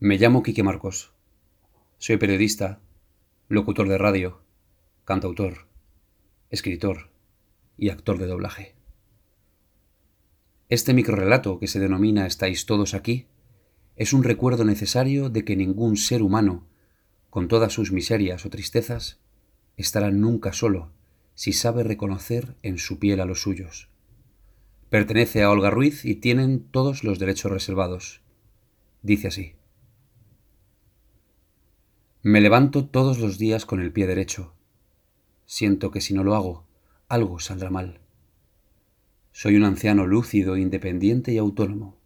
Me llamo Quique Marcos. Soy periodista, locutor de radio, cantautor, escritor y actor de doblaje. Este microrelato que se denomina Estáis todos aquí es un recuerdo necesario de que ningún ser humano, con todas sus miserias o tristezas, estará nunca solo si sabe reconocer en su piel a los suyos. Pertenece a Olga Ruiz y tienen todos los derechos reservados. Dice así. Me levanto todos los días con el pie derecho. Siento que si no lo hago, algo saldrá mal. Soy un anciano lúcido, independiente y autónomo.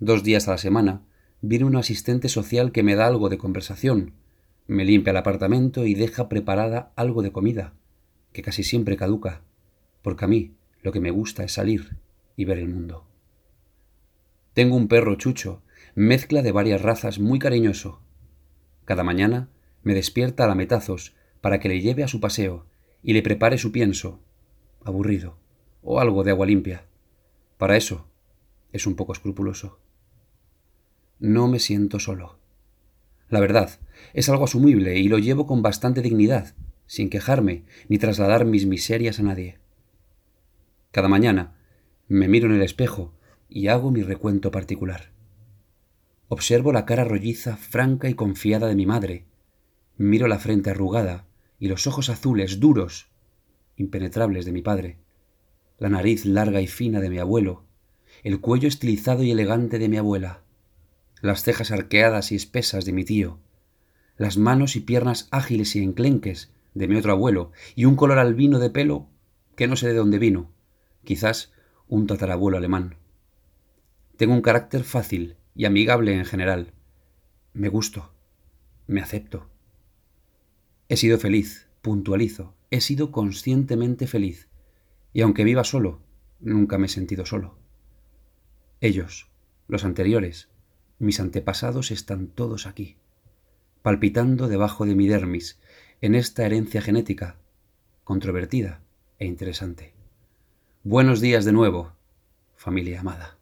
Dos días a la semana viene un asistente social que me da algo de conversación, me limpia el apartamento y deja preparada algo de comida, que casi siempre caduca, porque a mí lo que me gusta es salir y ver el mundo. Tengo un perro chucho, mezcla de varias razas, muy cariñoso, cada mañana me despierta a lametazos para que le lleve a su paseo y le prepare su pienso, aburrido, o algo de agua limpia. Para eso es un poco escrupuloso. No me siento solo. La verdad, es algo asumible y lo llevo con bastante dignidad, sin quejarme ni trasladar mis miserias a nadie. Cada mañana me miro en el espejo y hago mi recuento particular. Observo la cara rolliza, franca y confiada de mi madre. Miro la frente arrugada y los ojos azules, duros, impenetrables de mi padre. La nariz larga y fina de mi abuelo. El cuello estilizado y elegante de mi abuela. Las cejas arqueadas y espesas de mi tío. Las manos y piernas ágiles y enclenques de mi otro abuelo. Y un color albino de pelo que no sé de dónde vino. Quizás un tatarabuelo alemán. Tengo un carácter fácil y amigable en general. Me gusto, me acepto. He sido feliz, puntualizo, he sido conscientemente feliz, y aunque viva solo, nunca me he sentido solo. Ellos, los anteriores, mis antepasados están todos aquí, palpitando debajo de mi dermis, en esta herencia genética, controvertida e interesante. Buenos días de nuevo, familia amada.